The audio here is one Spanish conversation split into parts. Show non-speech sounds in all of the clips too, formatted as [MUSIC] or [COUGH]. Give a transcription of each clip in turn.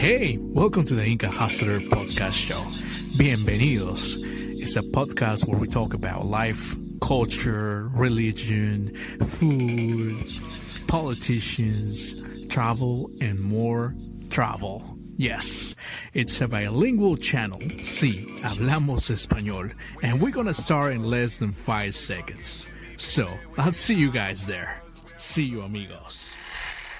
Hey, welcome to the Inca Hustler Podcast Show. Bienvenidos. It's a podcast where we talk about life, culture, religion, food, politicians, travel, and more travel. Yes, it's a bilingual channel. Sí, hablamos español. And we're gonna start in less than five seconds. So, I'll see you guys there. See you, amigos.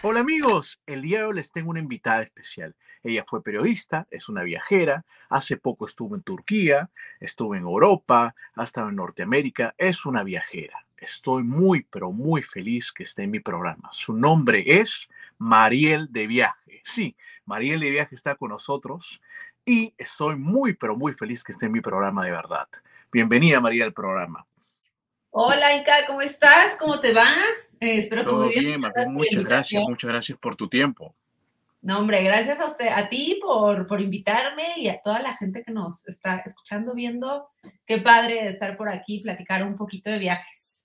Hola amigos, el día de hoy les tengo una invitada especial. Ella fue periodista, es una viajera, hace poco estuvo en Turquía, estuvo en Europa, ha estado en Norteamérica, es una viajera. Estoy muy, pero muy feliz que esté en mi programa. Su nombre es Mariel de Viaje. Sí, Mariel de Viaje está con nosotros y estoy muy, pero muy feliz que esté en mi programa de verdad. Bienvenida, María, al programa. Hola, Inca, ¿cómo estás? ¿Cómo te va? Eh, espero que Todo muy bien. bien, Muchas gracias, muchas gracias por tu tiempo. No, hombre, gracias a usted, a ti por, por invitarme y a toda la gente que nos está escuchando, viendo. Qué padre estar por aquí, platicar un poquito de viajes.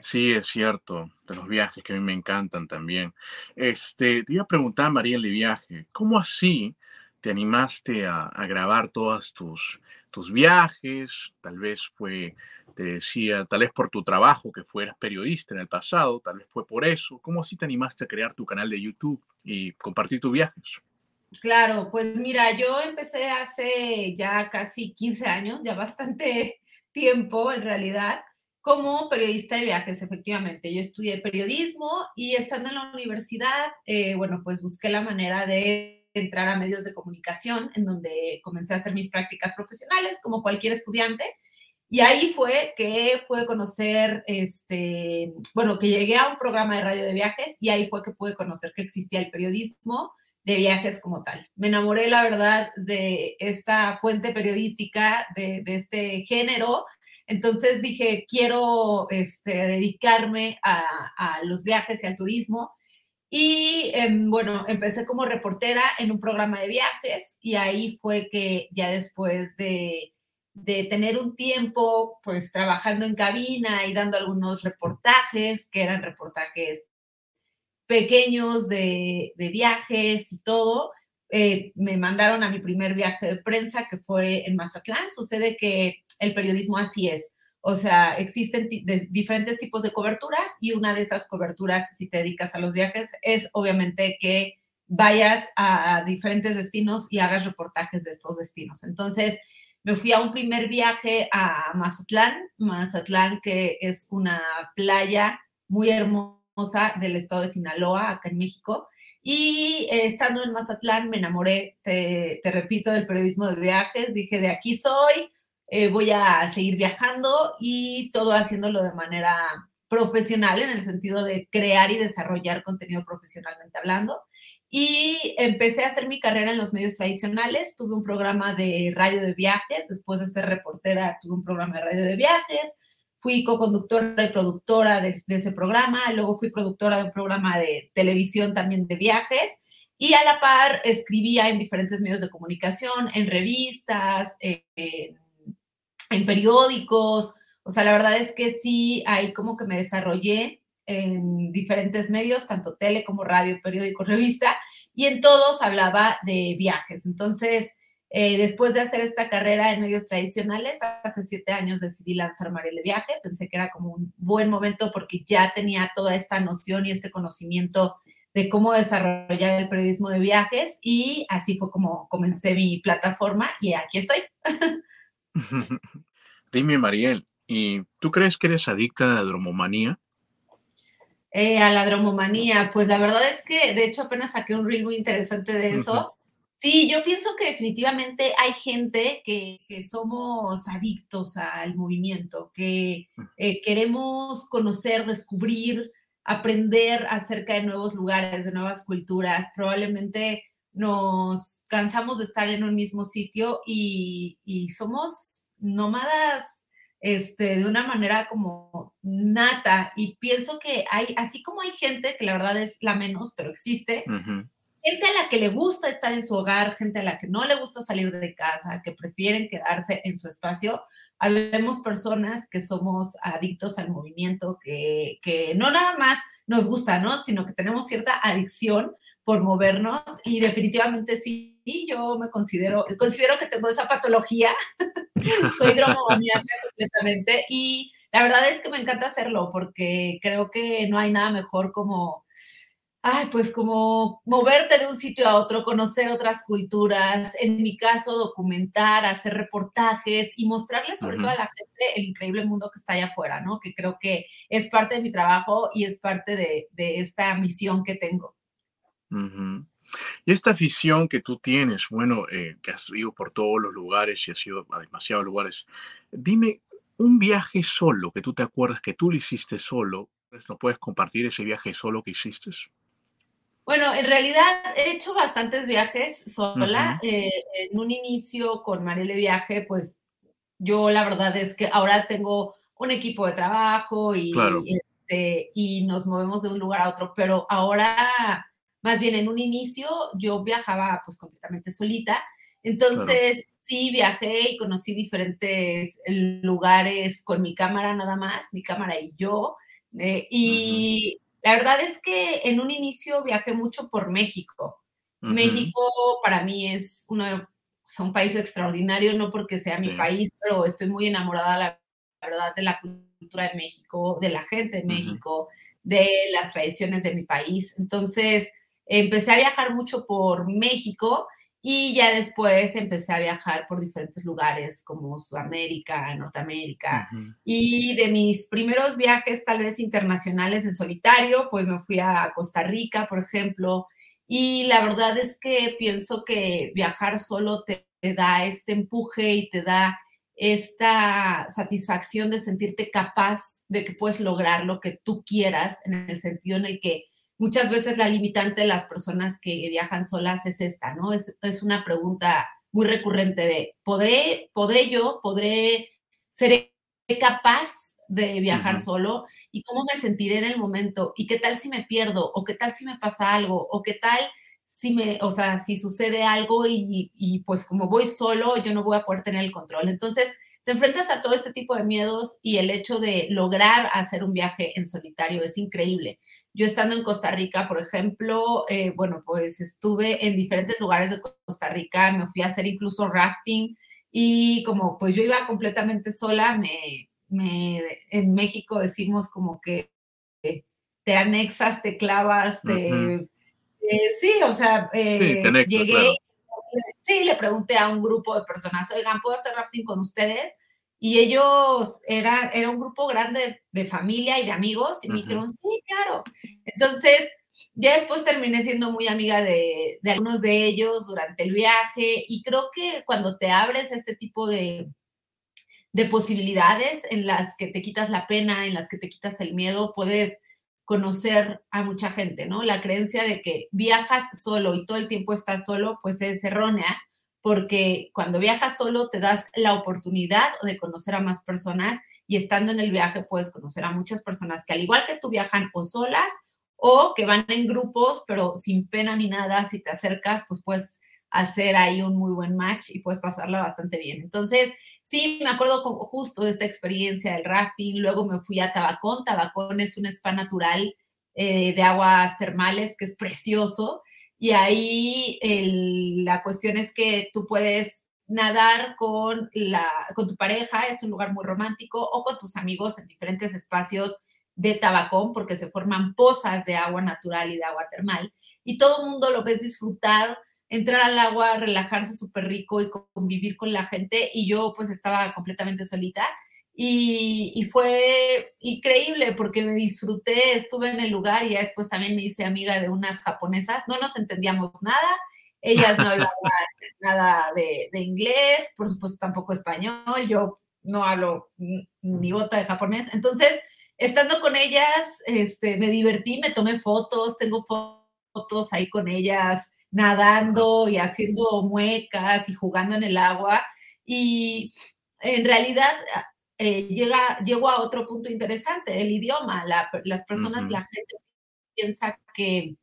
Sí, es cierto, de los viajes que a mí me encantan también. Este, te iba a preguntar, Mariel de Viaje, ¿cómo así te animaste a, grabar todas tus, tus viajes? Tal vez fue, te decía, tal vez por tu trabajo, que fueras periodista en el pasado, tal vez fue por eso. ¿Cómo así te animaste a crear tu canal de YouTube y compartir tus viajes? Claro, pues mira, yo empecé hace ya casi 15 años, ya bastante [LAUGHS] tiempo en realidad, como periodista de viajes, efectivamente. Yo estudié periodismo y estando en la universidad, eh, bueno, pues busqué la manera de entrar a medios de comunicación, en donde comencé a hacer mis prácticas profesionales, como cualquier estudiante. Y ahí fue que pude conocer, este, bueno, que llegué a un programa de radio de viajes y ahí fue que pude conocer que existía el periodismo de viajes como tal. Me enamoré, la verdad, de esta fuente periodística, de, este género. Entonces dije, quiero este, dedicarme a, los viajes y al turismo. Y eh, bueno, empecé como reportera en un programa de viajes y ahí fue que ya después de, de tener un tiempo pues trabajando en cabina y dando algunos reportajes, que eran reportajes pequeños de, de viajes y todo, eh, me mandaron a mi primer viaje de prensa que fue en Mazatlán. Sucede que el periodismo así es. O sea, existen diferentes tipos de coberturas y una de esas coberturas, si te dedicas a los viajes, es obviamente que vayas a diferentes destinos y hagas reportajes de estos destinos. Entonces, me fui a un primer viaje a Mazatlán, Mazatlán que es una playa muy hermosa del estado de Sinaloa, acá en México. Y eh, estando en Mazatlán me enamoré, te, te, repito, del periodismo de viajes. Dije, de aquí soy, eh, voy a seguir viajando y todo haciéndolo de manera profesional en el sentido de crear y desarrollar contenido profesionalmente hablando. Y empecé a hacer mi carrera en los medios tradicionales. Tuve un programa de radio de viajes. Después de ser reportera, tuve un programa de radio de viajes. Fui co-conductora y productora de, de, ese programa. Luego fui productora de un programa de televisión también de viajes. Y a la par escribía en diferentes medios de comunicación, en revistas, en, en periódicos. O sea, la verdad es que sí, ahí como que me desarrollé en diferentes medios, tanto tele como radio, periódico, [LAUGHS] revista, y en todos hablaba de viajes. Entonces, eh, después de hacer esta carrera en medios tradicionales, hace siete años decidí lanzar Mariel de Viaje. Pensé que era como un buen momento porque ya tenía toda esta noción y este conocimiento de cómo desarrollar el periodismo de viajes y así fue como comencé mi plataforma y aquí estoy. [LAUGHS] [LAUGHS] Dime, Mariel, ¿y tú crees que eres adicta a la dromomanía? Eh, a la dromomanía, pues la verdad es que de hecho apenas saqué un reel muy interesante de eso. Uh -huh. Sí, yo pienso que definitivamente hay gente que, que somos adictos al movimiento, que eh, queremos conocer, descubrir, aprender acerca de nuevos lugares, de nuevas culturas. Probablemente nos cansamos de estar en un mismo sitio y, y somos nómadas este, de una manera como nata. Y pienso que hay, así como hay gente, que la verdad es la menos, pero existe, uh -huh. gente a la que le gusta estar en su hogar, gente a la que no le gusta salir de casa, que prefieren quedarse en su espacio. Habemos personas que somos adictos al movimiento, que, que no nada más nos gusta, ¿no? Sino que tenemos cierta adicción por movernos y definitivamente sí, yo me considero, considero que tengo esa patología, [LAUGHS] soy hidromaníaca completamente y la verdad es que me encanta hacerlo porque creo que no hay nada mejor como ay, pues como moverte de un sitio a otro, conocer otras culturas, en mi caso documentar, hacer reportajes y mostrarles sobre todo a la gente el increíble mundo que está allá afuera, ¿no? Que creo que es parte de mi trabajo y es parte de, esta misión que tengo. Y esta afición que tú tienes, bueno, eh, que has ido por todos los lugares y has ido a demasiados lugares, dime un viaje solo que tú te acuerdas que tú lo hiciste solo, ¿no puedes compartir ese viaje solo que hiciste? Bueno, en realidad he hecho bastantes viajes sola. Eh, en un inicio con Marielle Viaje, pues yo la verdad es que ahora tengo un equipo de trabajo y, este, y nos movemos de un lugar a otro, pero ahora, más bien en un inicio, yo viajaba pues completamente solita. Entonces, sí, viajé y conocí diferentes lugares con mi cámara nada más, mi cámara y yo. Eh, y la verdad es que en un inicio viajé mucho por México. México para mí es un país extraordinario, no porque sea mi país, pero estoy muy enamorada, la verdad, de la cultura de México, de la gente de México, de las tradiciones de mi país. Entonces, empecé a viajar mucho por México y ya después empecé a viajar por diferentes lugares como Sudamérica, Norteamérica. Y de mis primeros viajes, tal vez internacionales en solitario, pues me fui a Costa Rica, por ejemplo. Y la verdad es que pienso que viajar solo te, te da este empuje y te da esta satisfacción de sentirte capaz de que puedes lograr lo que tú quieras, en el sentido en el que muchas veces la limitante de las personas que viajan solas es esta, ¿no? Es, una pregunta muy recurrente de, ¿podré, ¿podré yo, podré, ser capaz de viajar solo? ¿Y cómo me sentiré en el momento? ¿Y qué tal si me pierdo? ¿O qué tal si me pasa algo? ¿O qué tal si me, o sea, si sucede algo y, y pues como voy solo, yo no voy a poder tener el control? Entonces, te enfrentas a todo este tipo de miedos y el hecho de lograr hacer un viaje en solitario es increíble. Yo estando en Costa Rica, por ejemplo, eh, bueno, pues estuve en diferentes lugares de Costa Rica, me fui a hacer incluso rafting y como pues yo iba completamente sola, me, me en México decimos como que te anexas, te clavas, te... sí, o sea, eh, llegué, sí, le pregunté a un grupo de personas, oigan, ¿puedo hacer rafting con ustedes? Y ellos eran, era un grupo grande de familia y de amigos y me dijeron, sí, claro. Entonces, ya después terminé siendo muy amiga de, de, algunos de ellos durante el viaje y creo que cuando te abres a este tipo de, de posibilidades en las que te quitas la pena, en las que te quitas el miedo, puedes conocer a mucha gente, ¿no? La creencia de que viajas solo y todo el tiempo estás solo, pues es errónea porque cuando viajas solo te das la oportunidad de conocer a más personas y estando en el viaje puedes conocer a muchas personas que al igual que tú viajan o solas o que van en grupos, pero sin pena ni nada, si te acercas, pues puedes hacer ahí un muy buen match y puedes pasarla bastante bien. Entonces, sí, me acuerdo justo de esta experiencia del rafting, luego me fui a Tabacón, Tabacón es un spa natural eh, de aguas termales que es precioso y ahí la cuestión es que tú puedes nadar con, la, con tu pareja, es un lugar muy romántico, o con tus amigos en diferentes espacios de Tabacón, porque se forman pozas de agua natural y de agua termal, y todo el mundo lo ves disfrutar, entrar al agua, relajarse súper rico y convivir con la gente, y yo pues estaba completamente solita, y, fue increíble porque me disfruté, estuve en el lugar y después también me hice amiga de unas japonesas. No nos entendíamos nada, ellas no hablaban [LAUGHS] nada de, inglés, por supuesto tampoco español, yo no hablo ni gota de japonés. Entonces, estando con ellas, este, me divertí, me tomé fotos, tengo fotos ahí con ellas nadando y haciendo muecas y jugando en el agua. Y en realidad eh, llega, llegó a otro punto interesante, el idioma. las personas, la gente piensa que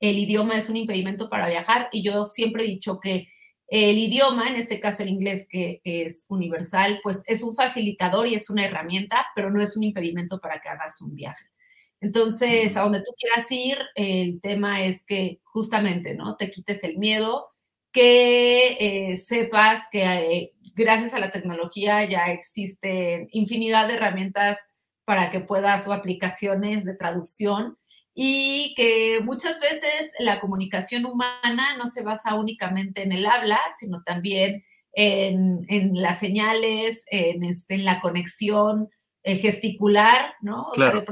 el idioma es un impedimento para viajar y yo siempre he dicho que el idioma, en este caso el inglés que es universal, pues es un facilitador y es una herramienta, pero no es un impedimento para que hagas un viaje. Entonces, a donde tú quieras ir, el tema es que justamente, ¿no? Te quites el miedo, que eh, sepas que eh, gracias a la tecnología ya existen infinidad de herramientas para que puedas o aplicaciones de traducción y que muchas veces la comunicación humana no se basa únicamente en el habla, sino también en, las señales, en, este, en la conexión eh, gesticular, ¿no? O sea, de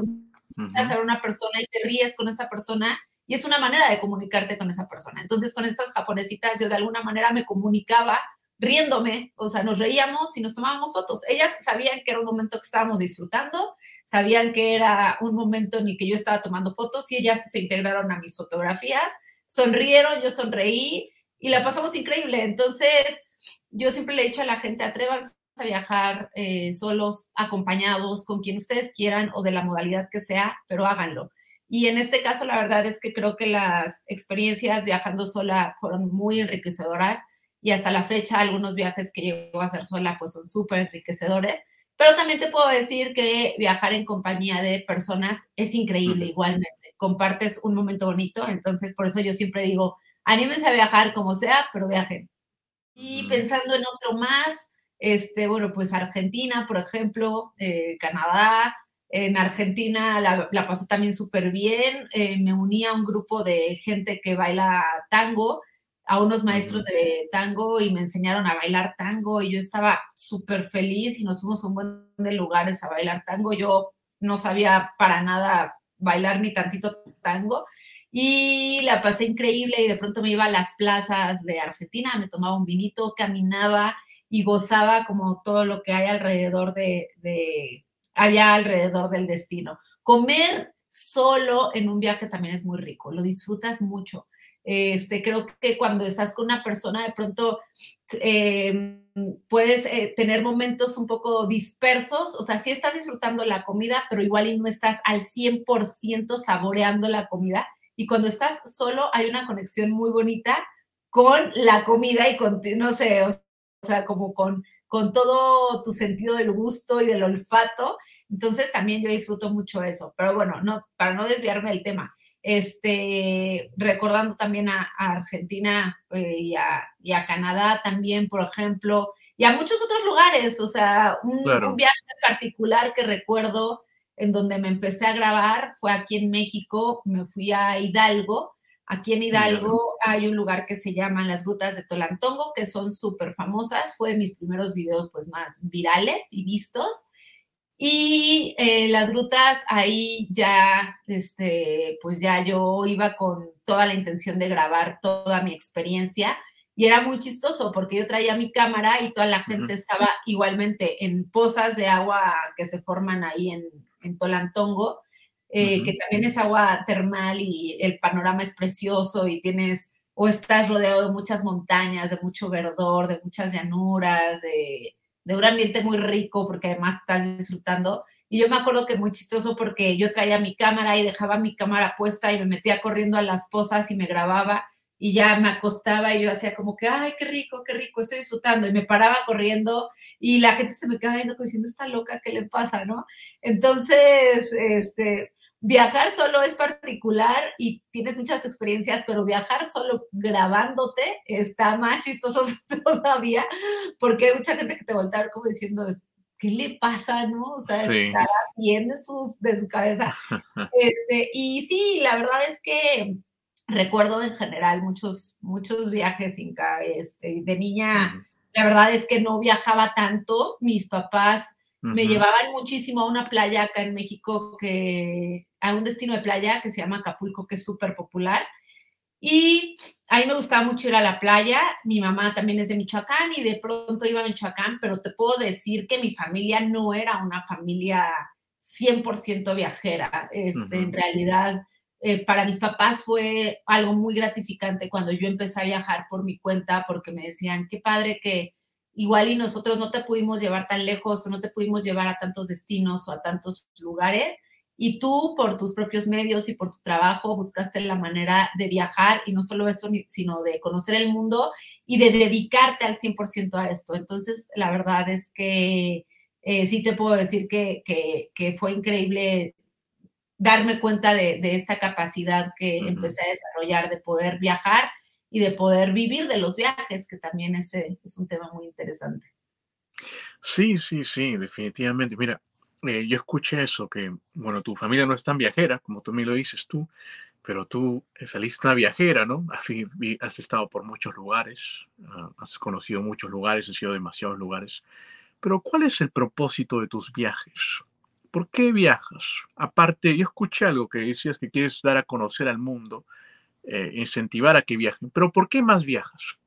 a una persona y te ríes con esa persona y es una manera de comunicarte con esa persona. Entonces, con estas japonesitas yo de alguna manera me comunicaba riéndome, o sea, nos reíamos y nos tomábamos fotos. Ellas sabían que era un momento que estábamos disfrutando, sabían que era un momento en el que yo estaba tomando fotos y ellas se integraron a mis fotografías, sonrieron, yo sonreí y la pasamos increíble. Entonces, yo siempre le he dicho a la gente, atrévanse a viajar eh, solos, acompañados, con quien ustedes quieran o de la modalidad que sea, pero háganlo. Y en este caso, la verdad es que creo que las experiencias viajando sola fueron muy enriquecedoras y hasta la fecha algunos viajes que llego a hacer sola pues son súper enriquecedores. Pero también te puedo decir que viajar en compañía de personas es increíble igualmente. Compartes un momento bonito, entonces por eso yo siempre digo, anímense a viajar como sea, pero viajen. Y pensando en otro más, este, bueno, pues Argentina, por ejemplo, eh, Canadá. En Argentina la, la pasé también súper bien. Eh, me uní a un grupo de gente que baila tango, a unos maestros de tango y me enseñaron a bailar tango y yo estaba súper feliz y nos fuimos a un buen de lugares a bailar tango. Yo no sabía para nada bailar ni tantito tango y la pasé increíble y de pronto me iba a las plazas de Argentina, me tomaba un vinito, caminaba y gozaba como todo lo que hay alrededor de, allá alrededor del destino. Comer solo en un viaje también es muy rico, lo disfrutas mucho. Este, creo que cuando estás con una persona, de pronto eh, puedes eh, tener momentos un poco dispersos, o sea, sí estás disfrutando la comida, pero igual y no estás al 100% saboreando la comida. Y cuando estás solo, hay una conexión muy bonita con la comida y con, no sé, o o sea, como con, con todo tu sentido del gusto y del olfato. Entonces también yo disfruto mucho eso. Pero bueno, no, para no desviarme del tema, este, recordando también a, Argentina eh, y, a, y, a, Canadá también, por ejemplo, y a muchos otros lugares, o sea, un, un viaje particular que recuerdo en donde me empecé a grabar fue aquí en México, me fui a Hidalgo Aquí en Hidalgo hay un lugar que se llama las Grutas de Tolantongo, que son súper famosas. Fue de mis primeros videos pues más virales y vistos. Y eh, las grutas ahí ya, este, pues ya yo iba con toda la intención de grabar toda mi experiencia y era muy chistoso porque yo traía mi cámara y toda la gente estaba igualmente en pozas de agua que se forman ahí en, en Tolantongo eh, que también es agua termal y el panorama es precioso y tienes o estás rodeado de muchas montañas, de mucho verdor, de muchas llanuras, de, de un ambiente muy rico porque además estás disfrutando. Y yo me acuerdo que muy chistoso porque yo traía mi cámara y dejaba mi cámara puesta y me metía corriendo a las pozas y me grababa y ya me acostaba y yo hacía como que, ay, qué rico, qué rico, estoy disfrutando. Y me paraba corriendo y la gente se me quedaba viendo como diciendo, está loca, ¿qué le pasa, no? Entonces, este, viajar solo es particular y tienes muchas experiencias, pero viajar solo grabándote está más chistoso [LAUGHS] todavía, porque hay mucha gente que te voltea a ver como diciendo, ¿qué le pasa, no? O sea, está bien de su, de su cabeza. [LAUGHS] Este, y sí, la verdad es que recuerdo en general muchos, muchos viajes Inca, este, de niña, la verdad es que no viajaba tanto, mis papás me llevaban muchísimo a una playa acá en México, que, a un destino de playa que se llama Acapulco, que es súper popular. Y ahí me gustaba mucho ir a la playa. Mi mamá también es de Michoacán y de pronto iba a Michoacán, pero te puedo decir que mi familia no era una familia 100% viajera. Este, En realidad, eh, para mis papás fue algo muy gratificante cuando yo empecé a viajar por mi cuenta, porque me decían, qué padre que igual y nosotros no te pudimos llevar tan lejos o no te pudimos llevar a tantos destinos o a tantos lugares. Y tú, por tus propios medios y por tu trabajo, buscaste la manera de viajar y no solo eso, sino de conocer el mundo y de dedicarte al 100% a esto. Entonces, la verdad es que eh, sí te puedo decir que, que, que fue increíble darme cuenta de, esta capacidad que empecé a desarrollar de poder viajar y de poder vivir de los viajes, que también es, es un tema muy interesante. Sí, sí, sí, definitivamente. Mira, eh, yo escuché eso, que, bueno, tu familia no es tan viajera, como tú me lo dices tú, pero tú saliste una viajera, ¿no? Has estado por muchos lugares, ah, has conocido muchos lugares, has ido a demasiados lugares. Pero ¿cuál es el propósito de tus viajes? ¿Por qué viajas? Aparte, yo escuché algo que decías que quieres dar a conocer al mundo, eh, incentivar a que viajen, pero ¿por qué más viajas?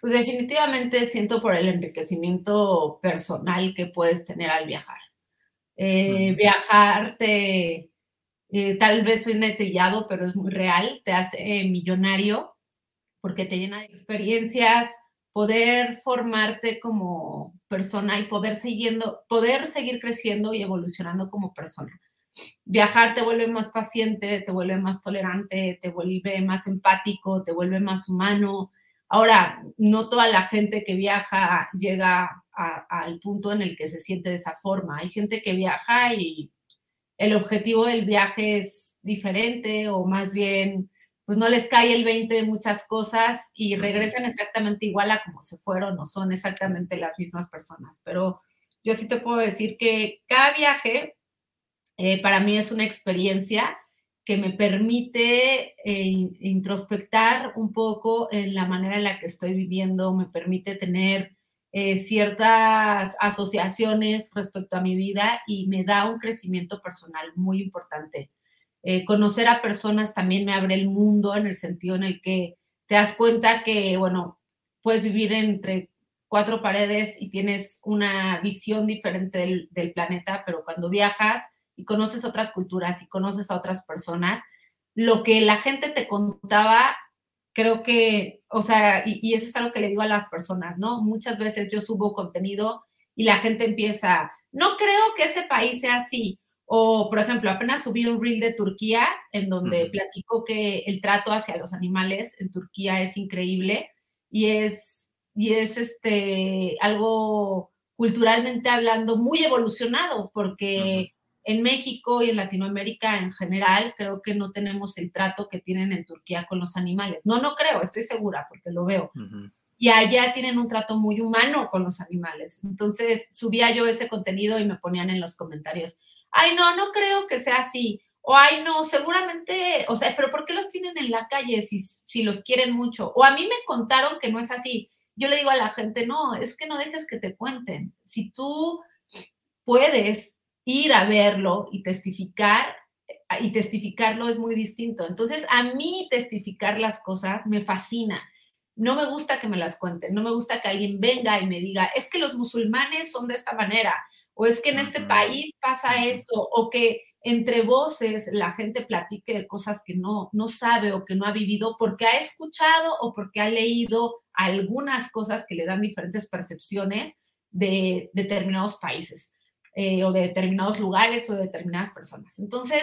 Pues definitivamente siento por el enriquecimiento personal que puedes tener al viajar. Eh, viajar te, eh, tal vez soy netillado, pero es muy real, te hace millonario porque te llena de experiencias, poder formarte como persona y poder, siguiendo, poder seguir creciendo y evolucionando como persona. Viajar te vuelve más paciente, te vuelve más tolerante, te vuelve más empático, te vuelve más humano. Ahora, no toda la gente que viaja llega al punto en el que se siente de esa forma. Hay gente que viaja y el objetivo del viaje es diferente o más bien pues no les cae el 20 de muchas cosas y regresan exactamente igual a como se fueron, no son exactamente las mismas personas. Pero yo sí te puedo decir que cada viaje eh, para mí es una experiencia que me permite eh, introspectar un poco en la manera en la que estoy viviendo, me permite tener eh, ciertas asociaciones respecto a mi vida y me da un crecimiento personal muy importante. Eh, conocer a personas también me abre el mundo en el sentido en el que te das cuenta que, bueno, puedes vivir entre cuatro paredes y tienes una visión diferente del, planeta, pero cuando viajas y conoces otras culturas y conoces a otras personas, lo que la gente te contaba, creo que, o sea, y, y eso es algo que le digo a las personas, ¿no? Muchas veces yo subo contenido y la gente empieza, no creo que ese país sea así, o, por ejemplo, apenas subí un reel de Turquía en donde platico que el trato hacia los animales en Turquía es increíble y es, y es este, algo culturalmente hablando muy evolucionado, porque en México y en Latinoamérica en general creo que no tenemos el trato que tienen en Turquía con los animales. No, no creo, estoy segura porque lo veo. Y allá tienen un trato muy humano con los animales. Entonces subía yo ese contenido y me ponían en los comentarios, ay, no, no creo que sea así. O, ay, no, seguramente, o sea, pero ¿por qué los tienen en la calle si, si los quieren mucho? O a mí me contaron que no es así. Yo le digo a la gente, no, es que no dejes que te cuenten. Si tú puedes ir a verlo y testificar, y testificarlo es muy distinto. Entonces, a mí testificar las cosas me fascina. No me gusta que me las cuenten, no me gusta que alguien venga y me diga, es que los musulmanes son de esta manera, o es que en este país pasa esto, o que entre voces la gente platique de cosas que no, no sabe o que no ha vivido porque ha escuchado o porque ha leído algunas cosas que le dan diferentes percepciones de determinados países eh, o de determinados lugares o de determinadas personas. Entonces,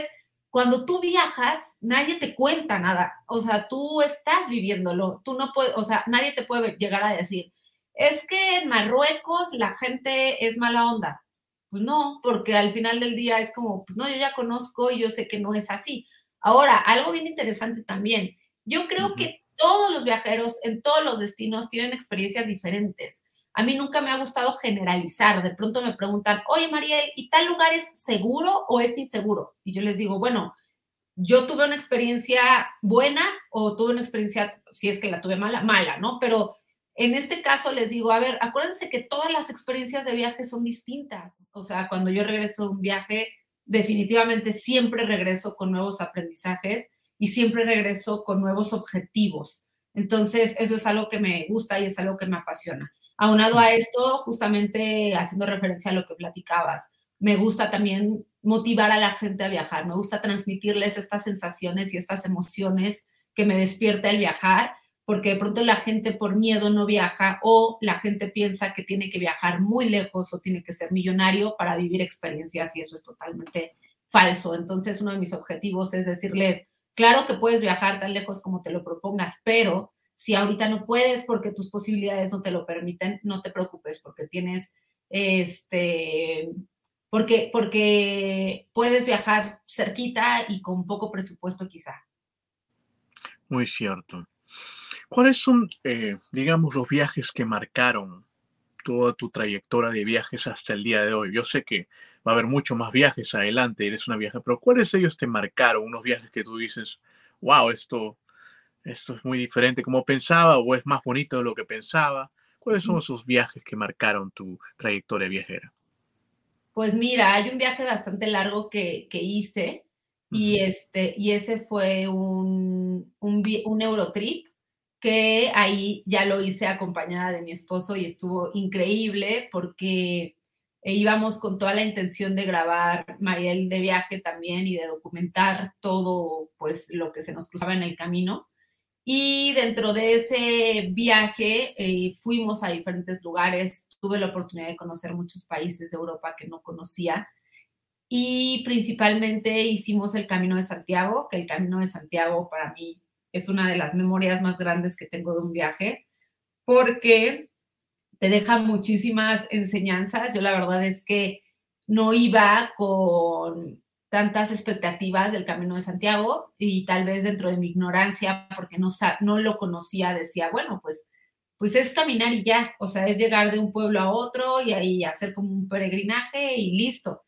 cuando tú viajas, nadie te cuenta nada, o sea, tú estás viviéndolo, tú no puedes, o sea, nadie te puede llegar a decir, es que en Marruecos la gente es mala onda. Pues no, porque al final del día es como, pues no, yo ya conozco y yo sé que no es así. Ahora, algo bien interesante también, yo creo que todos los viajeros en todos los destinos tienen experiencias diferentes. A mí nunca me ha gustado generalizar. De pronto me preguntan, oye Mariel, ¿y tal lugar es seguro o es inseguro? Y yo les digo, bueno, yo tuve una experiencia buena o tuve una experiencia, si es que la tuve mala, mala, ¿no? Pero en este caso les digo, a ver, acuérdense que todas las experiencias de viaje son distintas. O sea, cuando yo regreso de un viaje, definitivamente siempre regreso con nuevos aprendizajes y siempre regreso con nuevos objetivos. Entonces, eso es algo que me gusta y es algo que me apasiona. Aunado a esto, justamente haciendo referencia a lo que platicabas, me gusta también motivar a la gente a viajar, me gusta transmitirles estas sensaciones y estas emociones que me despierta el viajar porque de pronto la gente por miedo no viaja o la gente piensa que tiene que viajar muy lejos o tiene que ser millonario para vivir experiencias y eso es totalmente falso. Entonces, uno de mis objetivos es decirles, claro que puedes viajar tan lejos como te lo propongas, pero si ahorita no puedes porque tus posibilidades no te lo permiten, no te preocupes porque tienes este porque, porque puedes viajar cerquita y con poco presupuesto quizá. Muy cierto. ¿Cuáles son, eh, digamos, los viajes que marcaron toda tu trayectoria de viajes hasta el día de hoy? Yo sé que va a haber muchos más viajes adelante, eres una viaje, pero ¿cuáles de ellos te marcaron? Unos viajes que tú dices, wow, esto, esto es muy diferente como pensaba o es más bonito de lo que pensaba. ¿Cuáles son esos viajes que marcaron tu trayectoria viajera? Pues mira, hay un viaje bastante largo que, que hice y, este, y ese fue un, un, un Eurotrip que ahí ya lo hice acompañada de mi esposo y estuvo increíble porque íbamos con toda la intención de grabar Mariel de viaje también y de documentar todo pues lo que se nos cruzaba en el camino. Y dentro de ese viaje eh, fuimos a diferentes lugares, tuve la oportunidad de conocer muchos países de Europa que no conocía y principalmente hicimos el Camino de Santiago, que el Camino de Santiago para mí es una de las memorias más grandes que tengo de un viaje, porque te deja muchísimas enseñanzas. Yo la verdad es que no iba con tantas expectativas del Camino de Santiago y tal vez dentro de mi ignorancia, porque no, no lo conocía, decía, bueno, pues, pues es caminar y ya, o sea, es llegar de un pueblo a otro y ahí hacer como un peregrinaje y listo.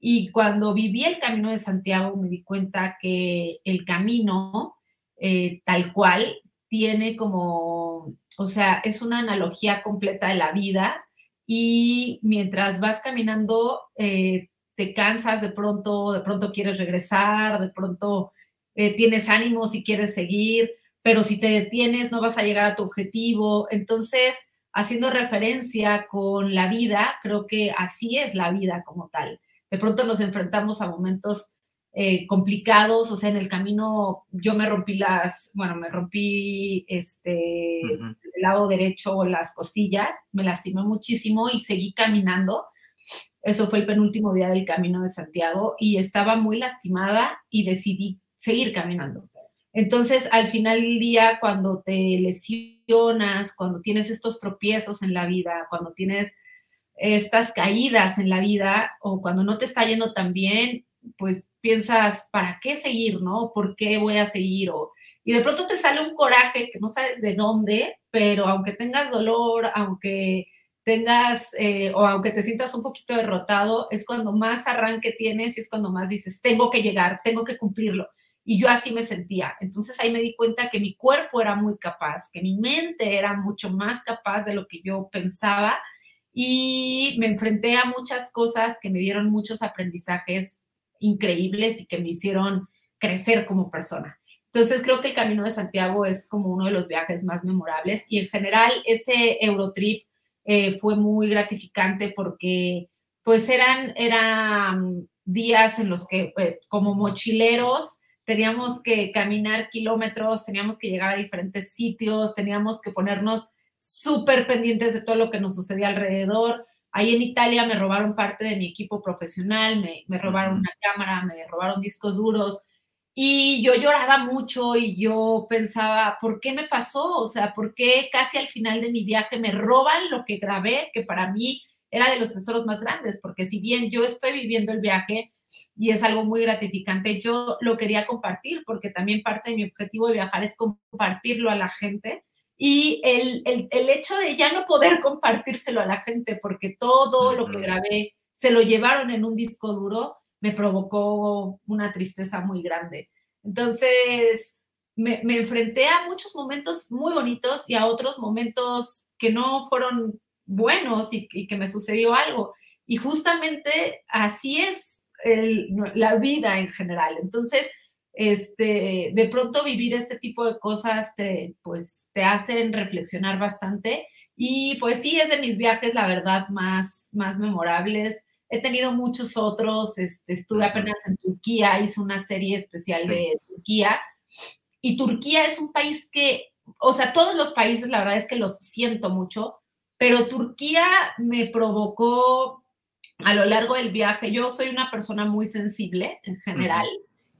Y cuando viví el Camino de Santiago me di cuenta que el camino, eh, tal cual, tiene como, o sea, es una analogía completa de la vida y mientras vas caminando, eh, te cansas de pronto, de pronto quieres regresar, de pronto eh, tienes ánimo si quieres seguir, pero si te detienes no vas a llegar a tu objetivo. Entonces, haciendo referencia con la vida, creo que así es la vida como tal. De pronto nos enfrentamos a momentos eh, complicados, o sea, en el camino yo me rompí las, bueno, me rompí este, el lado derecho, las costillas, me lastimé muchísimo y seguí caminando eso fue el penúltimo día del camino de Santiago y estaba muy lastimada y decidí seguir caminando. Entonces, al final del día, cuando te lesionas, cuando tienes estos tropiezos en la vida, cuando tienes estas caídas en la vida o cuando no te está yendo tan bien, pues piensas, ¿para qué seguir, no? ¿Por qué voy a seguir? O, y de pronto te sale un coraje que no sabes de dónde, pero aunque tengas dolor, aunque tengas eh, o aunque te sientas un poquito derrotado, es cuando más arranque tienes y es cuando más dices, tengo que llegar, tengo que cumplirlo. Y yo así me sentía. Entonces ahí me di cuenta que mi cuerpo era muy capaz, que mi mente era mucho más capaz de lo que yo pensaba y me enfrenté a muchas cosas que me dieron muchos aprendizajes increíbles y que me hicieron crecer como persona. Entonces creo que el Camino de Santiago es como uno de los viajes más memorables y en general ese Eurotrip eh, fue muy gratificante porque pues eran, eran días en los que eh, como mochileros teníamos que caminar kilómetros, teníamos que llegar a diferentes sitios, teníamos que ponernos súper pendientes de todo lo que nos sucedía alrededor. Ahí en Italia me robaron parte de mi equipo profesional, me, me robaron una cámara, me robaron discos duros, y yo lloraba mucho y yo pensaba, ¿por qué me pasó? O sea, ¿por qué casi al final de mi viaje me roban lo que grabé, que para mí era de los tesoros más grandes? Porque si bien yo estoy viviendo el viaje y es algo muy gratificante, yo lo quería compartir porque también parte de mi objetivo de viajar es compartirlo a la gente. Y el, el, el hecho de ya no poder compartírselo a la gente porque todo lo que grabé se lo llevaron en un disco duro, me provocó una tristeza muy grande. Entonces, me, enfrenté a muchos momentos muy bonitos y a otros momentos que no fueron buenos y, que me sucedió algo. Y justamente así es la vida en general. Entonces, este, de pronto vivir este tipo de cosas te, pues, te hacen reflexionar bastante. Y pues sí, es de mis viajes, la verdad, más, más memorables. He tenido muchos otros, este, estuve apenas en Turquía, hice una serie especial de Turquía. Y Turquía es un país que, o sea, todos los países, la verdad es que los siento mucho, pero Turquía me provocó a lo largo del viaje. Yo soy una persona muy sensible en general.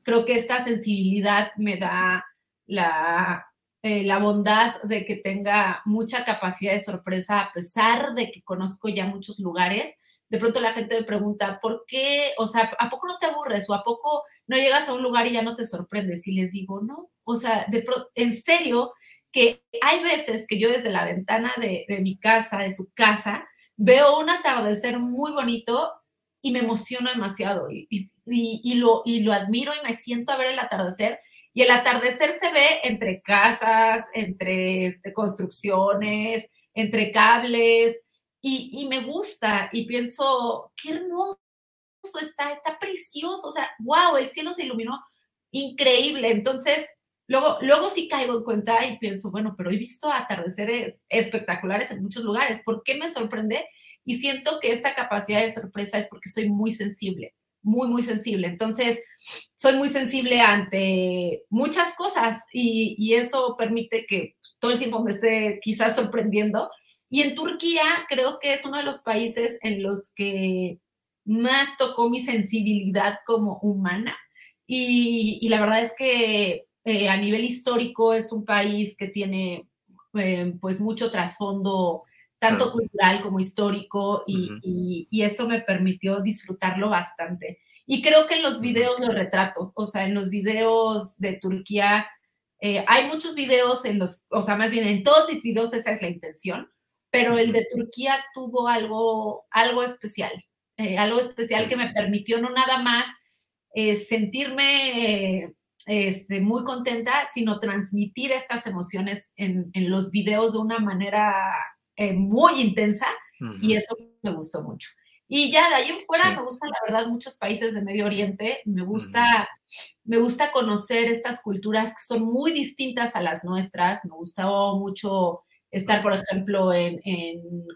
Creo que esta sensibilidad me da la, eh, la bondad de que tenga mucha capacidad de sorpresa, a pesar de que conozco ya muchos lugares de pronto la gente me pregunta, ¿por qué? O sea, ¿a poco no te aburres? ¿O a poco no llegas a un lugar y ya no te sorprendes? Y les digo, no. O sea, de en serio, que hay veces que yo desde la ventana de, mi casa, de su casa, veo un atardecer muy bonito y me emociono demasiado lo, y lo admiro y me siento a ver el atardecer. Y el atardecer se ve entre casas, entre este, construcciones, entre cables, y, me gusta y pienso, qué hermoso está, está precioso, o sea, wow, el cielo se iluminó increíble. Entonces, luego, luego sí caigo en cuenta y pienso, bueno, pero he visto atardeceres espectaculares en muchos lugares, ¿por qué me sorprende? Y siento que esta capacidad de sorpresa es porque soy muy sensible, muy, muy sensible. Entonces, soy muy sensible ante muchas cosas y, y eso permite que todo el tiempo me esté quizás sorprendiendo y en Turquía creo que es uno de los países en los que más tocó mi sensibilidad como humana. Y, la verdad es que eh, a nivel histórico es un país que tiene eh, pues mucho trasfondo, tanto cultural como histórico, y, esto me permitió disfrutarlo bastante. Y creo que en los videos lo retrato, o sea, en los videos de Turquía, eh, hay muchos videos en los, o sea, más bien en todos mis videos esa es la intención, pero el de Turquía tuvo algo, algo especial, eh, algo especial que me permitió no nada más eh, sentirme este, muy contenta, sino transmitir estas emociones en, en los videos de una manera eh, muy intensa y eso me gustó mucho. Y ya de ahí en fuera me gustan, la verdad, muchos países de Medio Oriente. Me gusta, me gusta conocer estas culturas que son muy distintas a las nuestras. Me gustó mucho estar, por ejemplo, en,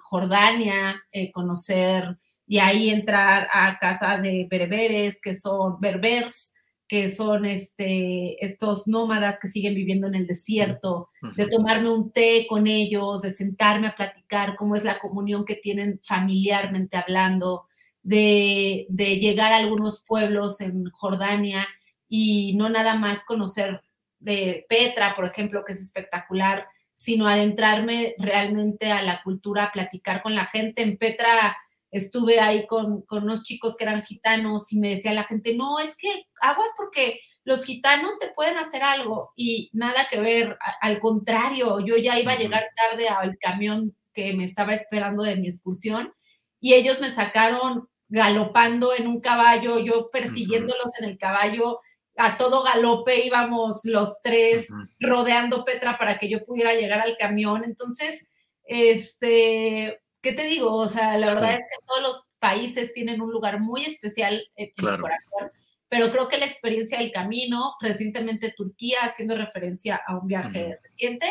Jordania, eh, conocer y ahí entrar a casa de bereberes, que son berbers, que son este, estos nómadas que siguen viviendo en el desierto, de tomarme un té con ellos, de sentarme a platicar cómo es la comunión que tienen familiarmente hablando, de, de llegar a algunos pueblos en Jordania y no nada más conocer de Petra, por ejemplo, que es espectacular, sino adentrarme realmente a la cultura, a platicar con la gente. En Petra estuve ahí con, unos chicos que eran gitanos y me decía la gente, no, es que aguas porque los gitanos te pueden hacer algo y nada que ver, al contrario, yo ya iba a llegar tarde al camión que me estaba esperando de mi excursión y ellos me sacaron galopando en un caballo, yo persiguiéndolos en el caballo, a todo galope íbamos los tres rodeando Petra para que yo pudiera llegar al camión. Entonces, este, ¿qué te digo? O sea, la verdad es que todos los países tienen un lugar muy especial en, mi corazón, pero creo que la experiencia del camino, recientemente Turquía, haciendo referencia a un viaje reciente,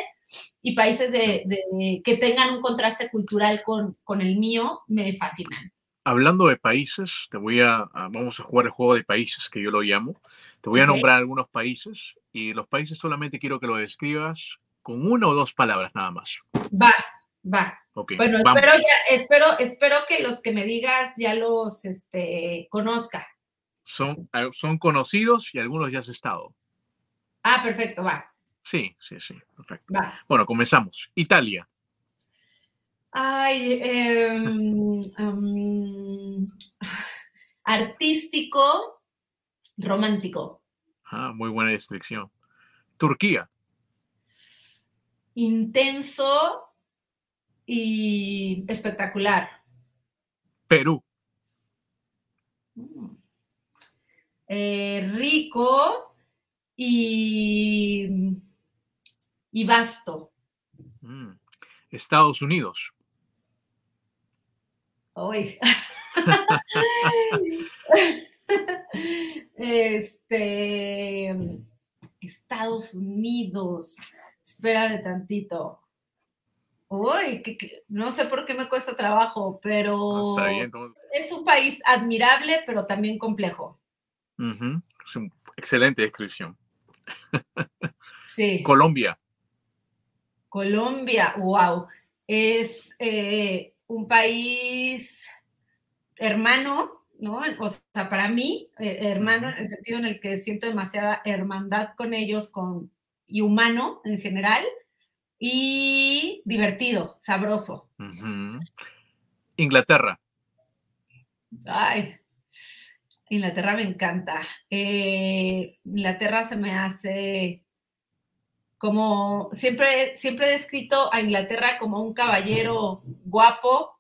y países de, que tengan un contraste cultural con, con el mío, me fascinan. Hablando de países, te voy a, vamos a jugar el juego de países que yo lo llamo. Te voy a nombrar algunos países y los países solamente quiero que lo describas con una o dos palabras nada más. Va, va. bueno, espero, espero, que los que me digas ya los este, conozca. Son, ah, son conocidos y algunos ya has estado. Ah, perfecto, va. Sí, sí, sí, perfecto. Bueno, comenzamos. Italia. Ay, em, artístico, romántico. Ah, muy buena descripción. Turquía. Intenso y espectacular. Perú. Mm. Eh, rico y, y vasto. Mm. Estados Unidos. Hoy. [LAUGHS] Este, Estados Unidos. Espérame tantito. Uy, no sé por qué me cuesta trabajo, pero es un país admirable, pero también complejo. Es una excelente descripción. [LAUGHS] Sí. Colombia. Colombia, wow. Es eh, un país hermano, ¿no? O sea, para mí, eh, hermano, en el sentido en el que siento demasiada hermandad con ellos con, y humano en general, y divertido, sabroso. Inglaterra. Ay, Inglaterra me encanta. Eh, Inglaterra se me hace como siempre, siempre he descrito a Inglaterra como un caballero guapo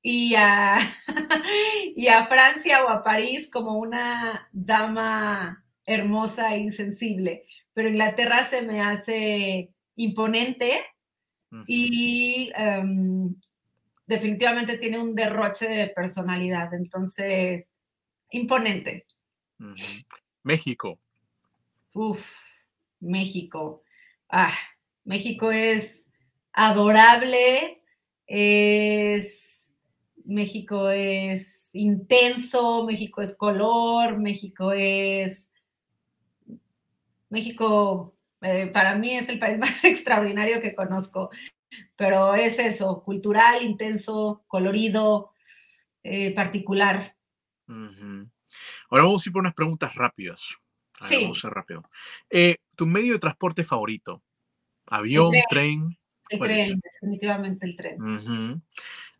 y a, [LAUGHS] y a Francia o a París como una dama hermosa e insensible. Pero Inglaterra se me hace imponente y em, definitivamente tiene un derroche de personalidad. Entonces, imponente. México. Uf, México. Ah, México es adorable, es México es intenso, México es color, México es México eh, para mí es el país [LAUGHS] más extraordinario que conozco, pero es eso, cultural, intenso, colorido, eh, particular. Ahora vamos a ir por unas preguntas rápidas. sí. Vamos a ser rápido. Eh, ¿Tu medio de transporte favorito? ¿Avión, tren? El tren, definitivamente el tren.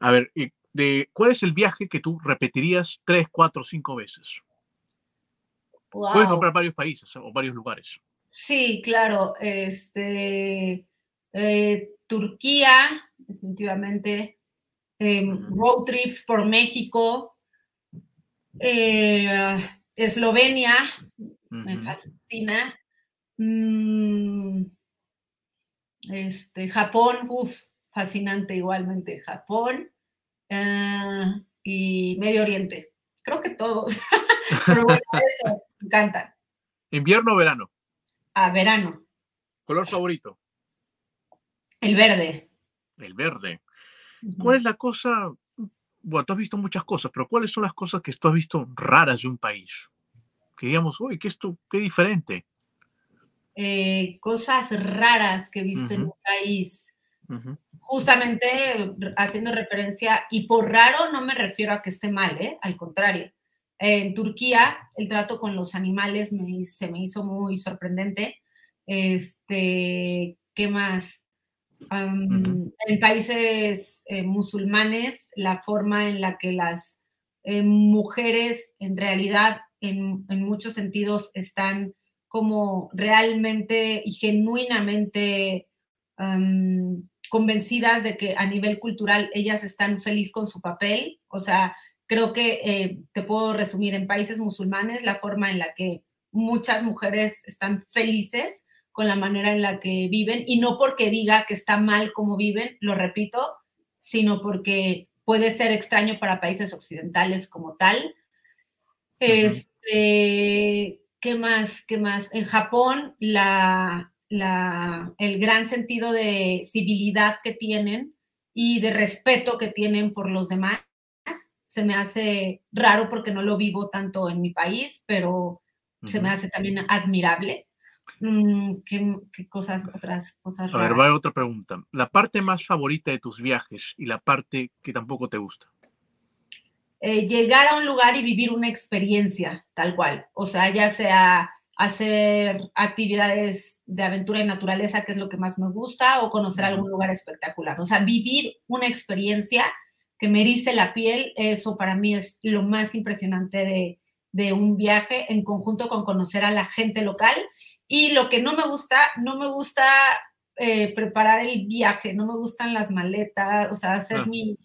A ver, de, ¿cuál es el viaje que tú repetirías tres, cuatro, cinco veces? Puedes comprar varios países o varios lugares. Sí, claro. Este, eh, Turquía, definitivamente. Em, road trips por México. Eh, Eslovenia, me fascina. Mm, este, Japón, uff, fascinante igualmente. Japón eh, y Medio Oriente. Creo que todos. [LAUGHS] Pero bueno, [LAUGHS] eso, me encantan. ¿Invierno o verano? A verano. ¿Color favorito? El verde. El verde. ¿Cuál es la cosa? Bueno, tú has visto muchas cosas, pero ¿cuáles son las cosas que tú has visto raras de un país? Que digamos, uy, ¿qué esto? ¿Qué diferente? Eh, cosas raras que he visto en un país. Justamente haciendo referencia, y por raro no me refiero a que esté mal, ¿eh? al contrario. En Turquía, el trato con los animales se me hizo muy sorprendente. Este, ¿Qué más? En países eh, musulmanes, la forma en la que las eh, mujeres en realidad, en, muchos sentidos, están como realmente y genuinamente convencidas de que a nivel cultural ellas están felices con su papel. O sea, Creo que eh, te puedo resumir en países musulmanes la forma en la que muchas mujeres están felices con la manera en la que viven y no porque diga que está mal como viven, lo repito, sino porque puede ser extraño para países occidentales como tal. Este, ¿qué más? ¿Qué más? En Japón, la, la, el gran sentido de civilidad que tienen y de respeto que tienen por los demás se me hace raro porque no lo vivo tanto en mi país, pero se me hace también admirable. Mm, ¿qué, cosas, otras cosas? A ver, va otra pregunta. La parte más favorita de tus viajes y la parte que tampoco te gusta. Eh, llegar a un lugar y vivir una experiencia tal cual. O sea, ya sea hacer actividades de aventura y naturaleza, que es lo que más me gusta, o conocer algún lugar espectacular. O sea, vivir una experiencia que me erice la piel, eso para mí es lo más impresionante de, un viaje en conjunto con conocer a la gente local. Y lo que no me gusta, no me gusta eh, preparar el viaje, no me gustan las maletas, o sea, hacer ah. mi,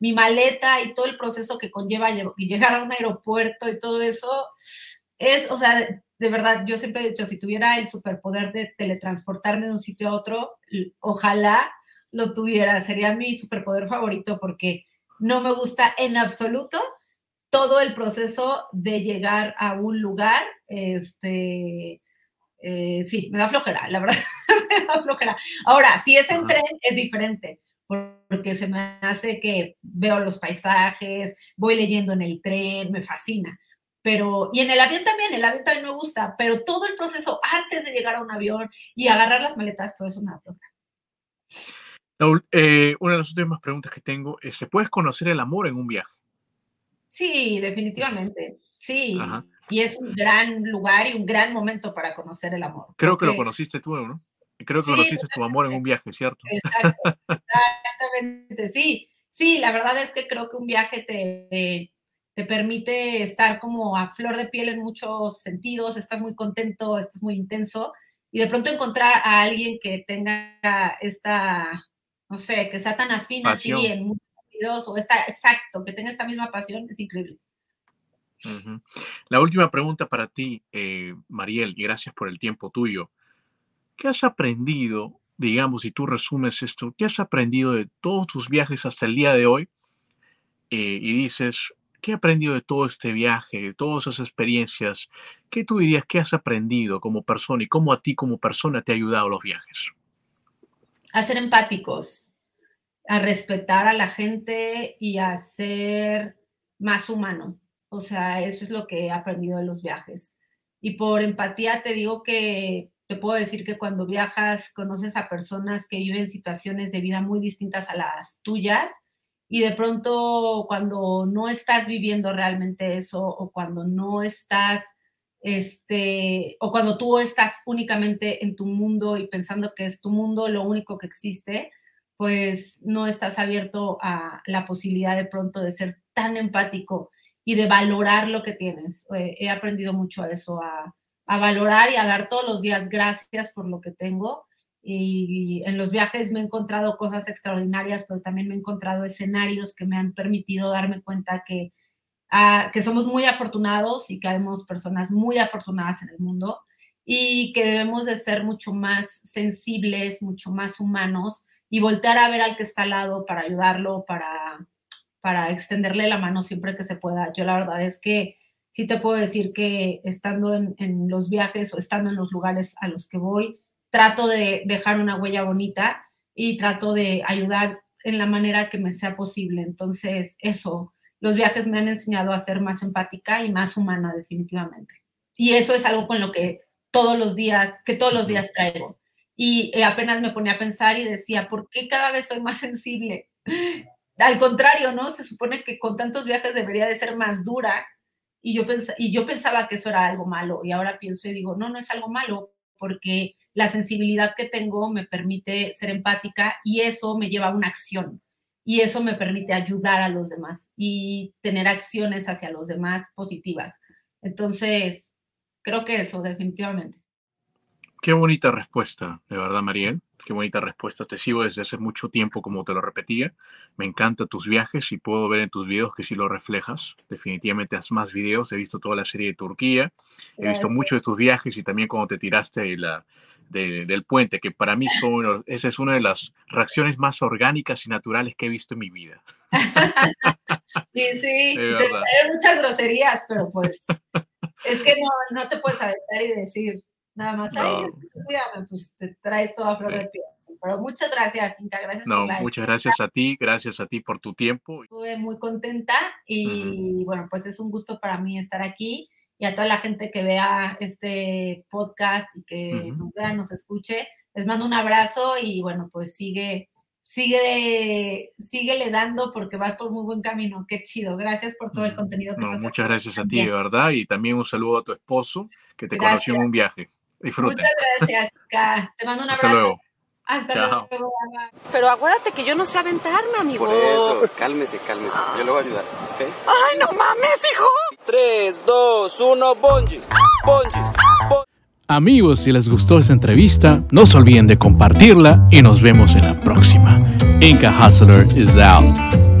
mi, maleta y todo el proceso que conlleva llegar a un aeropuerto y todo eso. Es, o sea, de verdad, yo siempre he dicho, si tuviera el superpoder de teletransportarme de un sitio a otro, ojalá lo tuviera, sería mi superpoder favorito porque no me gusta en absoluto todo el proceso de llegar a un lugar. Este, eh, sí, me da flojera, la verdad, [LAUGHS] me da flojera. Ahora, si es en tren, es diferente, porque se me hace que veo los paisajes, voy leyendo en el tren, me fascina. Pero, y en el avión también, el avión también me gusta, pero todo el proceso antes de llegar a un avión y agarrar las maletas, todo eso me da flojera. Eh, una de las últimas preguntas que tengo es, ¿se puede conocer el amor en un viaje? Sí, definitivamente. Sí. Y es un gran lugar y un gran momento para conocer el amor. Creo que lo conociste tú, ¿no? Creo que conociste tu amor en un viaje, ¿cierto? [LAUGHS] exactamente, sí. Sí, la verdad es que creo que un viaje te, te permite estar como a flor de piel en muchos sentidos, estás muy contento, estás muy intenso y de pronto encontrar a alguien que tenga esta, no sé, que sea tan afín a ti en muchos o está exacto, que tenga esta misma pasión, es increíble. La última pregunta para ti, eh, Mariel, y gracias por el tiempo tuyo. ¿Qué has aprendido, digamos, si tú resumes esto, qué has aprendido de todos tus viajes hasta el día de hoy? Eh, y dices, ¿qué he aprendido de todo este viaje, de todas esas experiencias? ¿Qué tú dirías que has aprendido como persona y cómo a ti como persona te ha ayudado los viajes? A ser empáticos, a respetar a la gente y a ser más humano. O sea, eso es lo que he aprendido de los viajes. Y por empatía te digo que te puedo decir que cuando viajas conoces a personas que viven situaciones de vida muy distintas a las tuyas y de pronto cuando no estás viviendo realmente eso o cuando no estás este o cuando tú estás únicamente en tu mundo y pensando que es tu mundo lo único que existe, pues no estás abierto a la posibilidad de pronto de ser tan empático y de valorar lo que tienes. Eh, he aprendido mucho a eso, a, valorar y a dar todos los días gracias por lo que tengo. Y en los viajes me he encontrado cosas extraordinarias, pero también me he encontrado escenarios que me han permitido darme cuenta que, ah, que somos muy afortunados y que habemos personas muy afortunadas en el mundo y que debemos de ser mucho más sensibles, mucho más humanos y voltear a ver al que está al lado para ayudarlo, para, para extenderle la mano siempre que se pueda. Yo la verdad es que sí te puedo decir que estando en, los viajes o estando en los lugares a los que voy, trato de dejar una huella bonita y trato de ayudar en la manera que me sea posible. Entonces, eso, los viajes me han enseñado a ser más empática y más humana definitivamente. Y eso es algo con lo que todos los días, que todos los días traigo. Y eh, apenas me ponía a pensar y decía, ¿por qué cada vez soy más sensible? Al contrario, ¿no? Se supone que con tantos viajes debería de ser más dura y yo, y yo pensaba que eso era algo malo y ahora pienso y digo, no, no es algo malo porque la sensibilidad que tengo me permite ser empática y eso me lleva a una acción y eso me permite ayudar a los demás y tener acciones hacia los demás positivas. Entonces, creo que eso definitivamente. Qué bonita respuesta, de verdad, Mariel. Qué bonita respuesta. Te sigo desde hace mucho tiempo, como te lo repetía. Me encantan tus viajes y puedo ver en tus videos que sí lo reflejas. Definitivamente has más videos. He visto toda la serie de Turquía. He visto muchos de tus viajes y también cuando te tiraste la, del puente, que para mí son, esa es una de las reacciones más orgánicas y naturales que he visto en mi vida. sí, sí. [LAUGHS] Hay muchas groserías, pero pues [LAUGHS] es que no, no te puedes aventar y decir Nada más, no. cuídame, pues te traes toda flor de piel. Pero muchas gracias, Inca, gracias no, muchas gracias a ti, gracias a ti por tu tiempo. Estuve muy contenta y bueno, pues es un gusto para mí estar aquí y a toda la gente que vea este podcast y que nos vea, nos escuche, les mando un abrazo y bueno, pues sigue, sigue, síguele dando porque vas por muy buen camino. Qué chido. Gracias por todo el contenido que no, Muchas gracias a ti, de verdad, y también un saludo a tu esposo que te conoció en un viaje. Disfruten. Muchas gracias, Te mando un abrazo. Hasta luego. Hasta luego. Pero acuérdate que yo no sé aventarme, amigo. Por eso, cálmese, cálmese. Yo le voy a ayudar, ¿ok? ¡Ay, no mames, hijo! 3, 2, 1, bonji. Bonji. Amigos, si les gustó esta entrevista, no se olviden de compartirla y nos vemos en la próxima. Inca Hustler is out.